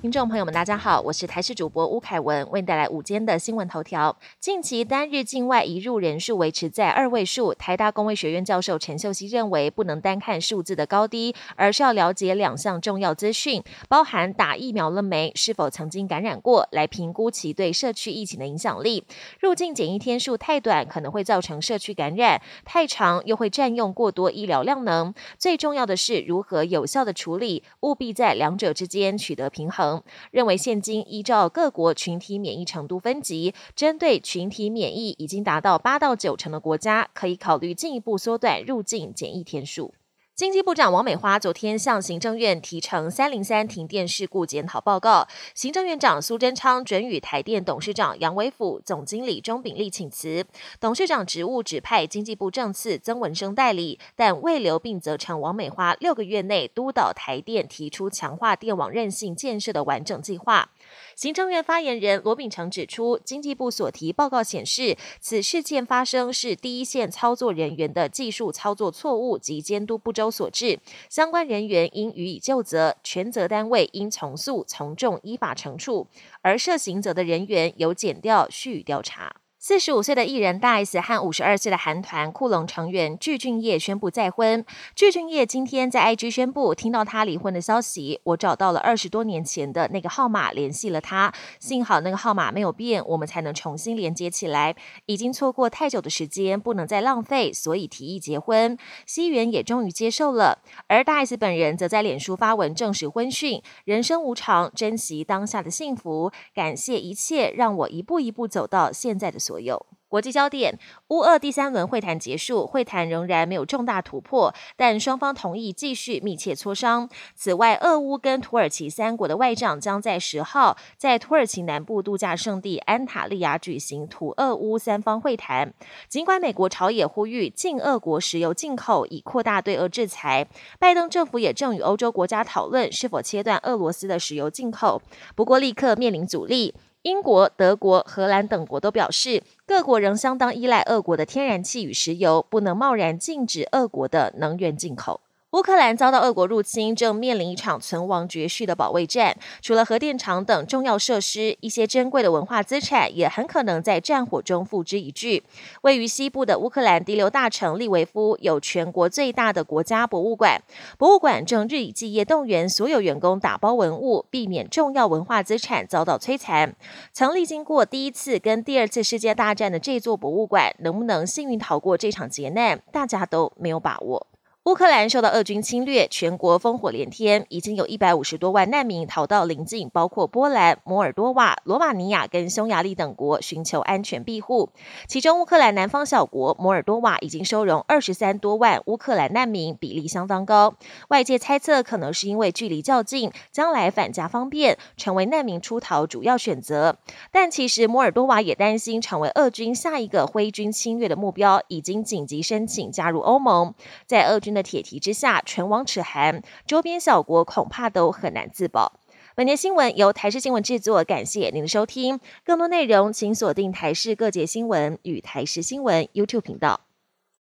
听众朋友们，大家好，我是台视主播吴凯文，为你带来午间的新闻头条。近期单日境外移入人数维持在二位数，台大工卫学院教授陈秀熙认为，不能单看数字的高低，而是要了解两项重要资讯，包含打疫苗了没，是否曾经感染过，来评估其对社区疫情的影响力。入境检疫天数太短，可能会造成社区感染；太长，又会占用过多医疗量能。最重要的是如何有效的处理，务必在两者之间取得平衡。认为现今依照各国群体免疫程度分级，针对群体免疫已经达到八到九成的国家，可以考虑进一步缩短入境检疫天数。经济部长王美花昨天向行政院提呈三零三停电事故检讨报告，行政院长苏贞昌准予台电董事长杨伟甫、总经理钟炳立请辞，董事长职务指派经济部政次曾文生代理，但未留并责成王美花六个月内督导台电提出强化电网韧性建设的完整计划。行政院发言人罗秉成指出，经济部所提报告显示，此事件发生是第一线操作人员的技术操作错误及监督不周所致，相关人员应予以就责，全责单位应从速从重依法惩处，而涉刑责的人员由减调续调查。四十五岁的艺人大 S 和五十二岁的韩团酷龙成员具俊晔宣布再婚。具俊晔今天在 IG 宣布，听到他离婚的消息，我找到了二十多年前的那个号码，联系了他。幸好那个号码没有变，我们才能重新连接起来。已经错过太久的时间，不能再浪费，所以提议结婚。西元也终于接受了。而大 S 本人则在脸书发文证实婚讯：人生无常，珍惜当下的幸福，感谢一切让我一步一步走到现在的。左右国际焦点，乌俄第三轮会谈结束，会谈仍然没有重大突破，但双方同意继续密切磋商。此外，俄乌跟土耳其三国的外长将在十号在土耳其南部度假胜地安塔利亚举行土俄乌三方会谈。尽管美国朝野呼吁禁俄国石油进口，以扩大对俄制裁，拜登政府也正与欧洲国家讨论是否切断俄罗斯的石油进口，不过立刻面临阻力。英国、德国、荷兰等国都表示，各国仍相当依赖俄国的天然气与石油，不能贸然禁止俄国的能源进口。乌克兰遭到俄国入侵，正面临一场存亡绝续的保卫战。除了核电厂等重要设施，一些珍贵的文化资产也很可能在战火中付之一炬。位于西部的乌克兰第六大城利维夫有全国最大的国家博物馆，博物馆正日以继夜动员所有员工打包文物，避免重要文化资产遭到摧残。曾历经过第一次跟第二次世界大战的这座博物馆，能不能幸运逃过这场劫难，大家都没有把握。乌克兰受到俄军侵略，全国烽火连天，已经有一百五十多万难民逃到邻近，包括波兰、摩尔多瓦、罗马尼亚跟匈牙利等国，寻求安全庇护。其中，乌克兰南方小国摩尔多瓦已经收容二十三多万乌克兰难民，比例相当高。外界猜测，可能是因为距离较近，将来返家方便，成为难民出逃主要选择。但其实，摩尔多瓦也担心成为俄军下一个挥军侵略的目标，已经紧急申请加入欧盟。在俄军。的铁蹄之下，唇亡齿寒，周边小国恐怕都很难自保。本节新闻由台视新闻制作，感谢您的收听。更多内容请锁定台视各界新闻与台视新闻 YouTube 频道。